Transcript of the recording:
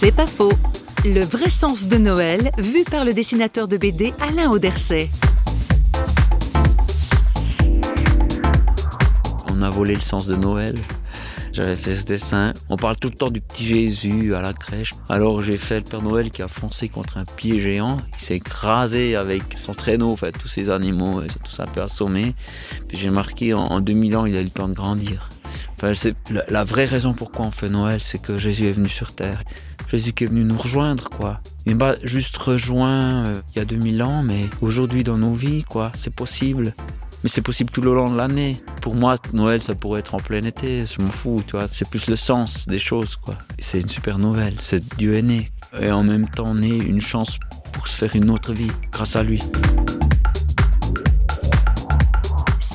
C'est pas faux. Le vrai sens de Noël, vu par le dessinateur de BD Alain Auderset. On a volé le sens de Noël. J'avais fait ce dessin. On parle tout le temps du petit Jésus à la crèche. Alors j'ai fait le Père Noël qui a foncé contre un pied géant. Il s'est écrasé avec son traîneau, en tous ces animaux, ils sont tous un peu assommés. Puis j'ai marqué en, 2000 ans, il a eu le temps de grandir. La, la vraie raison pourquoi on fait Noël, c'est que Jésus est venu sur terre. Jésus qui est venu nous rejoindre, quoi. Il n'est pas juste rejoint euh, il y a 2000 ans, mais aujourd'hui dans nos vies, quoi. C'est possible. Mais c'est possible tout le long de l'année. Pour moi, Noël, ça pourrait être en plein été, je m'en fous, tu vois. C'est plus le sens des choses, quoi. C'est une super nouvelle, c'est Dieu est né. Et en même temps, né une chance pour se faire une autre vie grâce à lui.